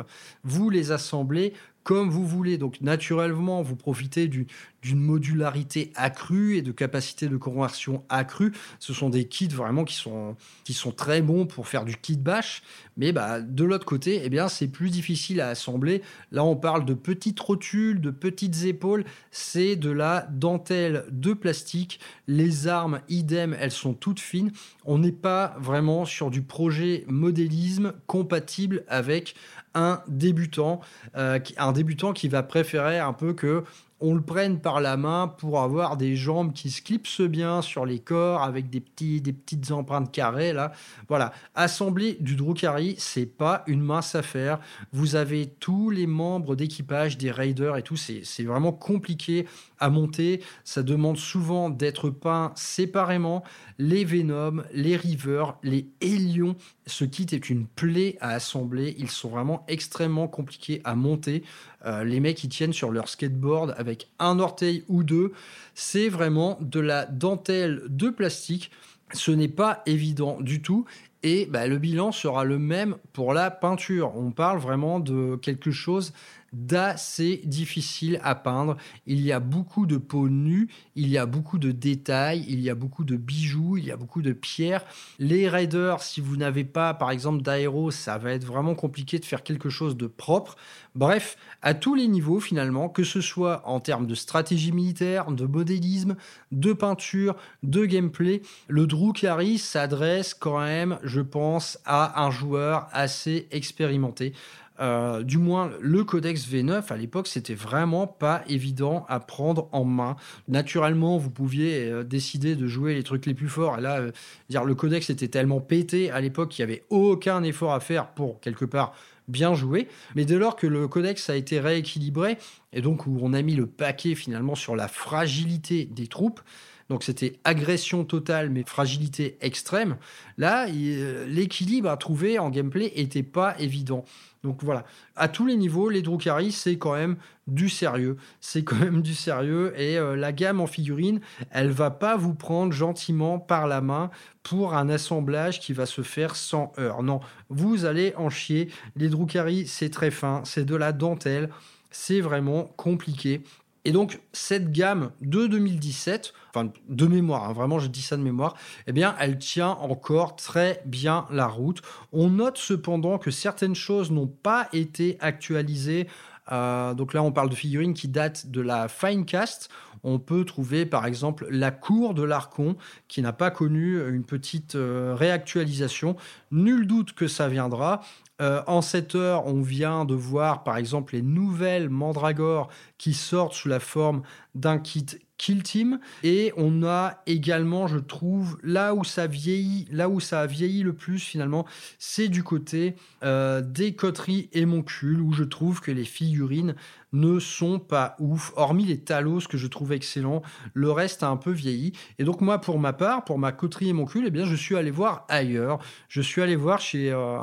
B: Vous les assemblez comme vous voulez. Donc, naturellement, vous profitez du, d'une modularité accrue et de capacité de conversion accrue. Ce sont des kits vraiment qui sont, qui sont très bons pour faire du kit bash, mais bah, de l'autre côté, eh bien, c'est plus difficile à assembler. Là, on parle de petites rotules, de petites épaules, c'est de la dentelle de plastique. Les armes, idem, elles sont toutes fines. On n'est pas vraiment sur du projet modélisme compatible avec un débutant, euh, un débutant qui va préférer un peu que on le prenne par la main pour avoir des jambes qui se clipsent bien sur les corps avec des, petits, des petites empreintes carrées là. Voilà, assembler du Drukhari, c'est pas une mince affaire. Vous avez tous les membres d'équipage des raiders et tout, c'est vraiment compliqué monter. Ça demande souvent d'être peint séparément. Les Venom, les River, les Hélions, ce kit est une plaie à assembler. Ils sont vraiment extrêmement compliqués à monter. Euh, les mecs, ils tiennent sur leur skateboard avec un orteil ou deux. C'est vraiment de la dentelle de plastique. Ce n'est pas évident du tout. Et bah, le bilan sera le même pour la peinture. On parle vraiment de quelque chose d'assez difficile à peindre. Il y a beaucoup de peau nue, il y a beaucoup de détails, il y a beaucoup de bijoux, il y a beaucoup de pierres. Les raiders, si vous n'avez pas par exemple d'aéro, ça va être vraiment compliqué de faire quelque chose de propre. Bref, à tous les niveaux finalement, que ce soit en termes de stratégie militaire, de modélisme, de peinture, de gameplay, le Drukhari s'adresse quand même, je pense, à un joueur assez expérimenté. Euh, du moins, le codex V9 à l'époque, c'était vraiment pas évident à prendre en main. Naturellement, vous pouviez euh, décider de jouer les trucs les plus forts. Et là, euh, dire le codex était tellement pété à l'époque qu'il n'y avait aucun effort à faire pour quelque part bien jouer. Mais dès lors que le codex a été rééquilibré et donc où on a mis le paquet finalement sur la fragilité des troupes, donc c'était agression totale mais fragilité extrême. Là, l'équilibre à trouver en gameplay était pas évident. Donc voilà, à tous les niveaux, les Drukhari, c'est quand même du sérieux. C'est quand même du sérieux et euh, la gamme en figurines, elle va pas vous prendre gentiment par la main pour un assemblage qui va se faire sans heure. Non, vous allez en chier. Les Drukhari, c'est très fin, c'est de la dentelle, c'est vraiment compliqué. Et donc, cette gamme de 2017, enfin de mémoire, hein, vraiment je dis ça de mémoire, eh bien, elle tient encore très bien la route. On note cependant que certaines choses n'ont pas été actualisées. Euh, donc là, on parle de figurines qui datent de la Finecast. On peut trouver par exemple la cour de l'Arcon qui n'a pas connu une petite euh, réactualisation. Nul doute que ça viendra. Euh, en cette heure, on vient de voir par exemple les nouvelles Mandragore qui sortent sous la forme d'un kit Kill Team. Et on a également, je trouve, là où ça vieillit, là où ça a vieilli le plus finalement, c'est du côté euh, des coteries et Moncule, où je trouve que les figurines ne sont pas ouf, hormis les Talos que je trouve excellents. Le reste a un peu vieilli. Et donc moi, pour ma part, pour ma coterie et mon cul, eh bien, je suis allé voir ailleurs. Je suis allé voir chez euh,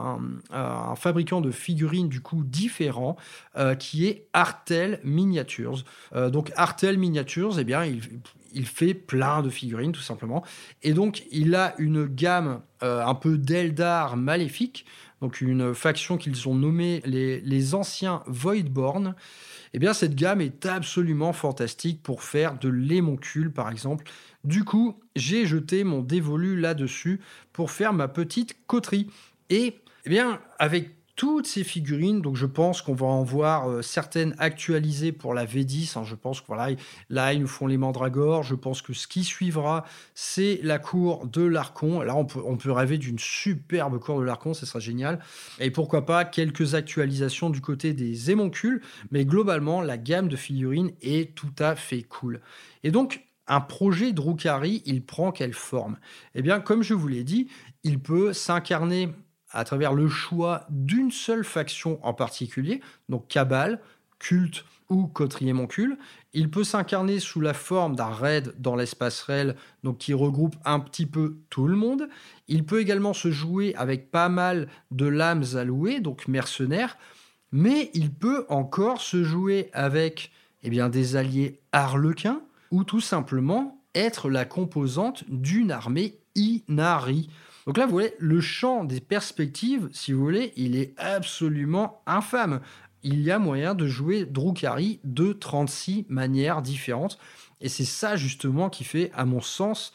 B: un, fabricant de figurines du coup différent, euh, qui est Artel Miniatures. Euh, donc Artel Miniatures, eh bien, il, il fait plein de figurines tout simplement. Et donc il a une gamme un peu d'Eldar maléfique, donc une faction qu'ils ont nommée les, les anciens Voidborn. Eh bien, cette gamme est absolument fantastique pour faire de l'émoncule, par exemple. Du coup, j'ai jeté mon dévolu là-dessus pour faire ma petite coterie. Et, eh bien, avec toutes ces figurines. Donc, je pense qu'on va en voir euh, certaines actualisées pour la V10. Hein. je pense que voilà, là, ils nous font les mandragores. Je pense que ce qui suivra, c'est la cour de l'Arcon. Là, on peut, rêver d'une superbe cour de l'Arcon, ce sera génial. Et pourquoi pas quelques actualisations du côté des émoncules. Mais globalement, la gamme de figurines est tout à fait cool. Et donc, un projet Drukhari, il prend quelle forme? Eh bien, comme je vous l'ai dit, il peut s'incarner à travers le choix d'une seule faction en particulier, donc Cabal, Culte ou Cotrier Moncule. Il peut s'incarner sous la forme d'un raid dans l'espace réel, donc qui regroupe un petit peu tout le monde. Il peut également se jouer avec pas mal de lames allouées, donc mercenaires, mais il peut encore se jouer avec eh bien, des alliés harlequins ou tout simplement être la composante d'une armée Inari. Donc là, vous voyez, le champ des perspectives, si vous voulez, il est absolument infâme. Il y a moyen de jouer Drukhari de 36 manières différentes. Et c'est ça justement qui fait, à mon sens,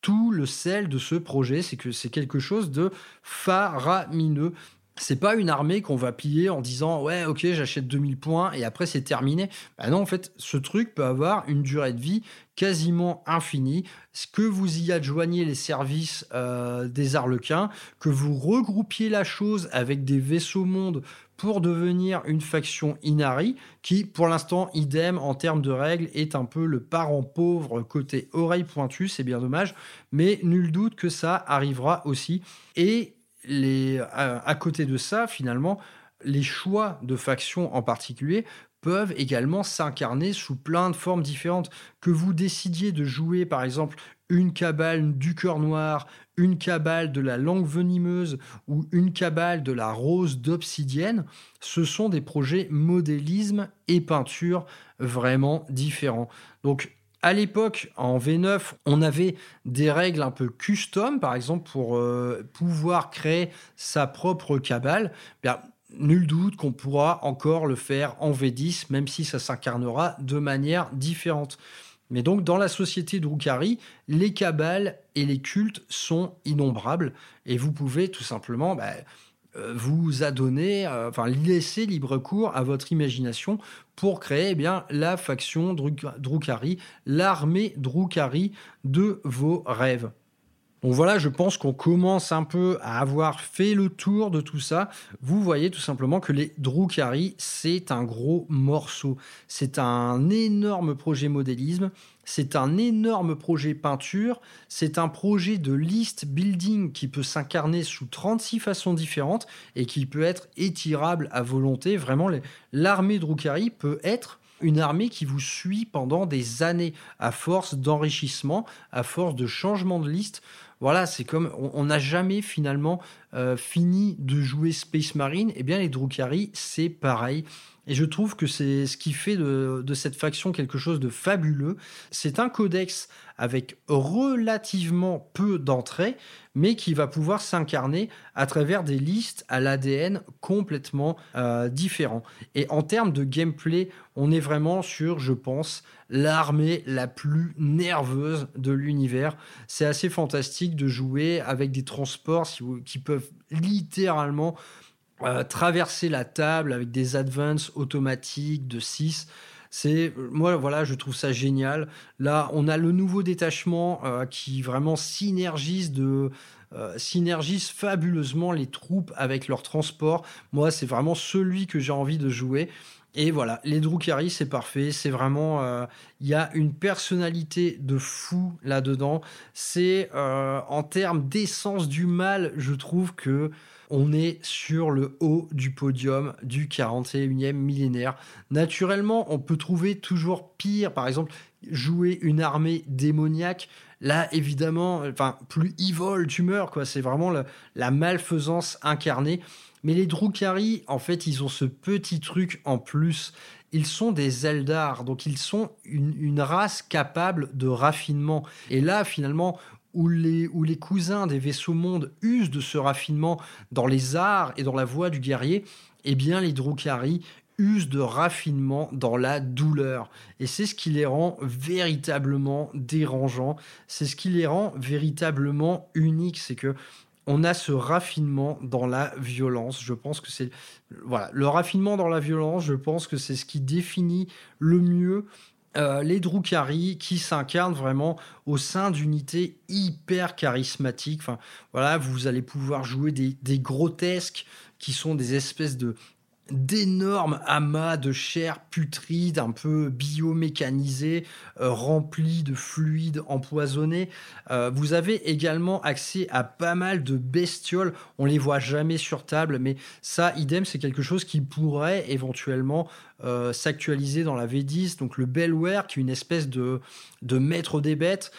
B: tout le sel de ce projet. C'est que c'est quelque chose de faramineux. C'est pas une armée qu'on va plier en disant ouais ok j'achète 2000 points et après c'est terminé. Bah non en fait ce truc peut avoir une durée de vie quasiment infinie. Ce que vous y adjoignez les services euh, des Arlequins, que vous regroupiez la chose avec des vaisseaux mondes pour devenir une faction Inari, qui pour l'instant, idem en termes de règles, est un peu le parent pauvre côté oreille pointue, c'est bien dommage, mais nul doute que ça arrivera aussi. Et les, à, côté de ça, finalement, les choix de factions en particulier peuvent également s'incarner sous plein de formes différentes. Que vous décidiez de jouer, par exemple, une cabale du cœur noir, une cabale de la langue venimeuse ou une cabale de la rose d'obsidienne, ce sont des projets modélisme et peinture vraiment différents. Donc à l'époque, en V9, on avait des règles un peu custom, par exemple, pour euh, pouvoir créer sa propre cabale. Bien, nul doute qu'on pourra encore le faire en V10, même si ça s'incarnera de manière différente. Mais donc, dans la société Drukhari, les cabales et les cultes sont innombrables, et vous pouvez tout simplement bah, vous adonner, euh, enfin laisser libre cours à votre imagination pour créer eh bien la faction Drukhari, l'armée Drukhari de vos rêves. Donc voilà, je pense qu'on commence un peu à avoir fait le tour de tout ça. Vous voyez tout simplement que les Drukhari, c'est un gros morceau. C'est un énorme projet modélisme, c'est un énorme projet peinture, c'est un projet de list building qui peut s'incarner sous 36 façons différentes et qui peut être étirable à volonté. Vraiment, l'armée Drukhari peut être une armée qui vous suit pendant des années à force d'enrichissement, à force de changement de liste voilà, c'est comme on n'a jamais finalement euh, fini de jouer Space Marine. Eh bien, les Drukhari, c'est pareil. Et je trouve que c'est ce qui fait de, cette faction quelque chose de fabuleux. C'est un codex avec relativement peu d'entrées, mais qui va pouvoir s'incarner à travers des listes à l'ADN complètement euh, différents. Et en termes de gameplay, on est vraiment sur, je pense, l'armée la plus nerveuse de l'univers. C'est assez fantastique de jouer avec des transports qui peuvent littéralement euh, traverser la table avec des advances automatiques de 6. C'est moi voilà, je trouve ça génial. Là, on a le nouveau détachement euh, qui vraiment synergise de euh, synergise fabuleusement les troupes avec leur transport. Moi, c'est vraiment celui que j'ai envie de jouer. Et voilà, les Drukhari, c'est parfait. C'est vraiment, il y a une personnalité de fou là-dedans. C'est en termes d'essence du mal, je trouve que on est sur le haut du podium du 41e millénaire. Naturellement, on peut trouver toujours pire, par exemple, jouer une armée démoniaque. Là, évidemment, enfin, plus evil tu meurs, quoi. C'est vraiment la, malfaisance incarnée. Mais les Drukhari, en fait, ils ont ce petit truc en plus. Ils sont des Eldar, donc ils sont une, une race capable de raffinement. Et là, finalement, où les, cousins des vaisseaux mondes usent de ce raffinement dans les arts et dans la voix du guerrier, eh bien les Drukhari usent de raffinement dans la douleur. Et c'est ce qui les rend véritablement dérangeants, c'est ce qui les rend véritablement uniques, c'est que on a ce raffinement dans la violence. Je pense que c'est voilà, le raffinement dans la violence, je pense que c'est ce qui définit le mieux euh, les Drukhari qui s'incarnent vraiment au sein d'unités hyper charismatiques. Enfin, voilà, vous allez pouvoir jouer des, grotesques qui sont des espèces de d'énormes amas de chair putride, un peu biomécanisés, euh, remplis de fluides empoisonnés. Euh, vous avez également accès à pas mal de bestioles. On les voit jamais sur table, mais ça, idem, c'est quelque chose qui pourrait éventuellement euh, s'actualiser dans la V10. Donc le Bellware, qui est une espèce de, de maître des bêtes,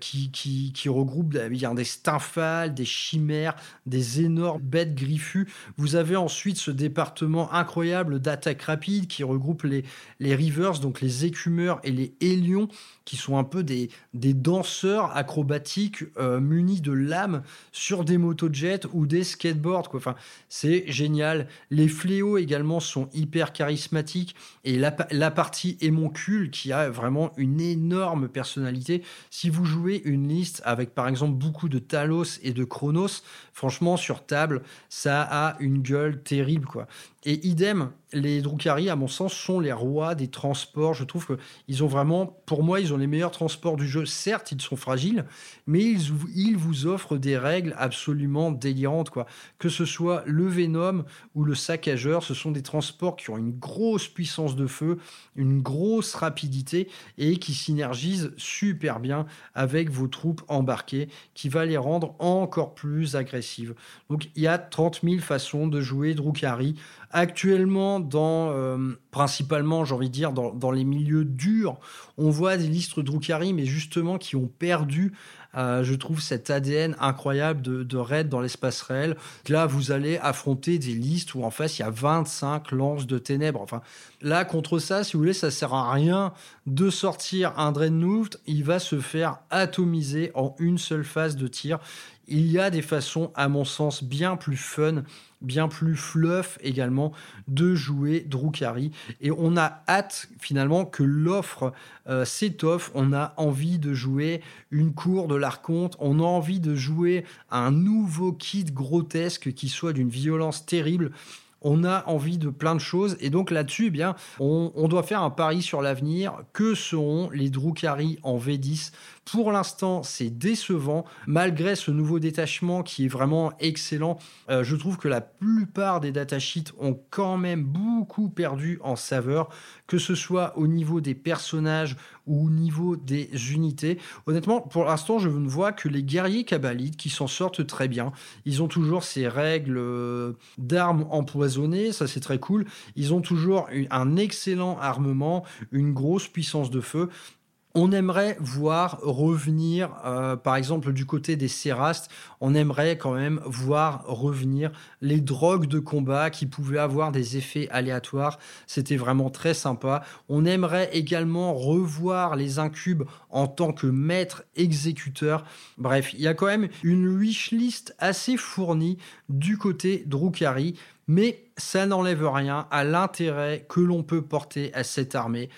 B: qui, qui, qui, regroupe bien des stymphales, des chimères, des énormes bêtes griffues. Vous avez ensuite ce département incroyable d'attaque rapide qui regroupe les, les Rivers, donc les écumeurs et les Hélions, qui sont un peu des, danseurs acrobatiques euh, munis de lames sur des motojets ou des skateboards. Quoi. Enfin, c'est génial. Les fléaux également sont hyper charismatiques et la, la partie émoncule qui a vraiment une énorme personnalité. Si vous jouez une liste avec par exemple beaucoup de Talos et de Chronos, franchement sur table, ça a une gueule terrible quoi. Et idem, les Drukhari, à mon sens, sont les rois des transports. Je trouve qu'ils ont vraiment, pour moi, ils ont les meilleurs transports du jeu. Certes, ils sont fragiles, mais ils, vous offrent des règles absolument délirantes. Quoi. Que ce soit le Venom ou le Saccageur, ce sont des transports qui ont une grosse puissance de feu, une grosse rapidité et qui synergisent super bien avec vos troupes embarquées, qui va les rendre encore plus agressives. Donc, il y a 30 000 façons de jouer Drukhari. Actuellement, dans euh, principalement, j'ai envie de dire, dans, les milieux durs, on voit des listes Drukhari, mais justement qui ont perdu, euh, je trouve, cet ADN incroyable de, de raid dans l'espace réel. Là, vous allez affronter des listes où en face, il y a 25 lances de ténèbres. Enfin, là, contre ça, si vous voulez, ça sert à rien de sortir un Dreadnought. Il va se faire atomiser en une seule phase de tir. Il y a des façons, à mon sens, bien plus fun bien plus fluff également de jouer Drukhari. Et on a hâte finalement que l'offre euh, s'étoffe. On a envie de jouer une cour de l'Arconte. On a envie de jouer un nouveau kit grotesque qui soit d'une violence terrible on a envie de plein de choses. Et donc là-dessus, eh bien, on, on, doit faire un pari sur l'avenir. Que seront les Drukhari en V10 pour l'instant, c'est décevant. Malgré ce nouveau détachement qui est vraiment excellent, euh, je trouve que la plupart des datasheets ont quand même beaucoup perdu en saveur, que ce soit au niveau des personnages ou au niveau des unités. Honnêtement, pour l'instant, je ne vois que les guerriers kabbalites qui s'en sortent très bien. Ils ont toujours ces règles euh, d'armes empoisonnées, ça c'est très cool. Ils ont toujours un excellent armement, une grosse puissance de feu on aimerait voir revenir, euh, par exemple du côté des Sérastes, on aimerait quand même voir revenir les drogues de combat qui pouvaient avoir des effets aléatoires. C'était vraiment très sympa. On aimerait également revoir les incubes en tant que maître exécuteur. Bref, il y a quand même une wishlist assez fournie du côté Drukhari. Mais ça n'enlève rien à l'intérêt que l'on peut porter à cette armée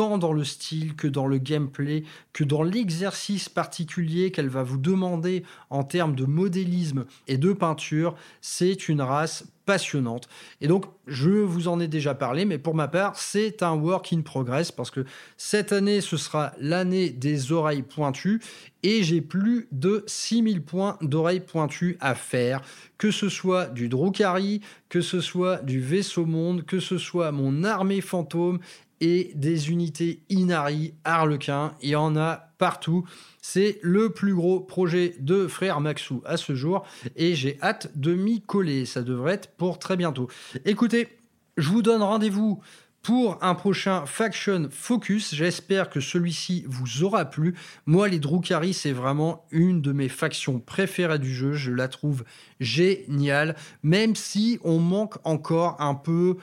B: dans le style que dans le gameplay, que dans l'exercice particulier qu'elle va vous demander en termes de modélisme et de peinture. C'est une race passionnante. Et donc, je vous en ai déjà parlé, mais pour ma part, c'est un work in progress parce que cette année, ce sera l'année des oreilles pointues et j'ai plus de 6000 points d'oreilles pointues à faire, que ce soit du Drukhari, que ce soit du vaisseau monde, que ce soit mon armée fantôme et des unités Inari, Harlequin. Il y en a partout. C'est le plus gros projet de Frère Maxou à ce jour et j'ai hâte de m'y coller. Ça devrait être pour très bientôt. Écoutez, je vous donne rendez-vous pour un prochain Faction Focus. J'espère que celui-ci vous aura plu. Moi, les Drukhari, c'est vraiment une de mes factions préférées du jeu. Je la trouve géniale, même si on manque encore un peu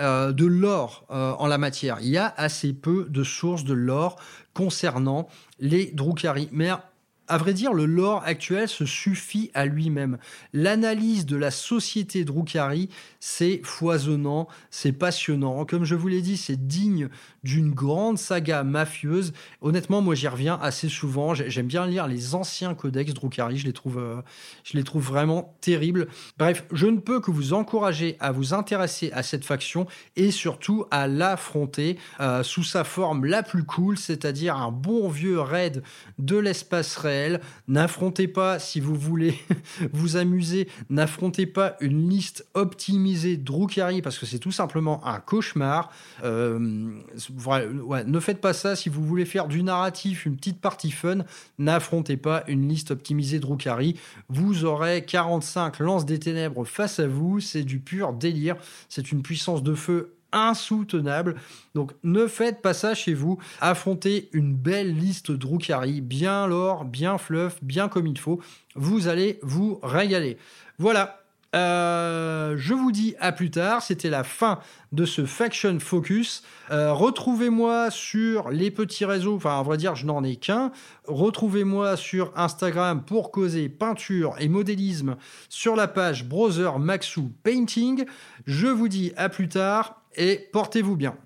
B: euh, de l'or euh, en la matière. Il y a assez peu de sources de l'or concernant les Drukhari. Mais à vrai dire, le lore actuel se suffit à lui-même. L'analyse de la société Drukhari, c'est foisonnant, c'est passionnant. Comme je vous l'ai dit, c'est digne d'une grande saga mafieuse. Honnêtement, moi, j'y reviens assez souvent. J'aime bien lire les anciens codex Drukhari. Je les trouve, euh, je les trouve vraiment terribles. Bref, je ne peux que vous encourager à vous intéresser à cette faction et surtout à l'affronter euh, sous sa forme la plus cool, c'est-à-dire un bon vieux raid de l'espace réel N'affrontez pas, si vous voulez vous amuser, n'affrontez pas une liste optimisée Drukhari parce que c'est tout simplement un cauchemar. Euh, ne faites pas ça si vous voulez faire du narratif, une petite partie fun. N'affrontez pas une liste optimisée Drukhari. Vous aurez 45 lances des ténèbres face à vous. C'est du pur délire. C'est une puissance de feu insoutenable. Donc ne faites pas ça chez vous. Affrontez une belle liste Drukhari, bien l'or, bien fluff, bien comme il faut. Vous allez vous régaler. Voilà. Euh, je vous dis à plus tard. C'était la fin de ce Faction Focus. Euh, retrouvez-moi sur les petits réseaux. Enfin, à vrai dire, je n'en ai qu'un. Retrouvez-moi sur Instagram pour causer peinture et modélisme sur la page Brother Maxou Painting. Je vous dis à plus tard et portez-vous bien.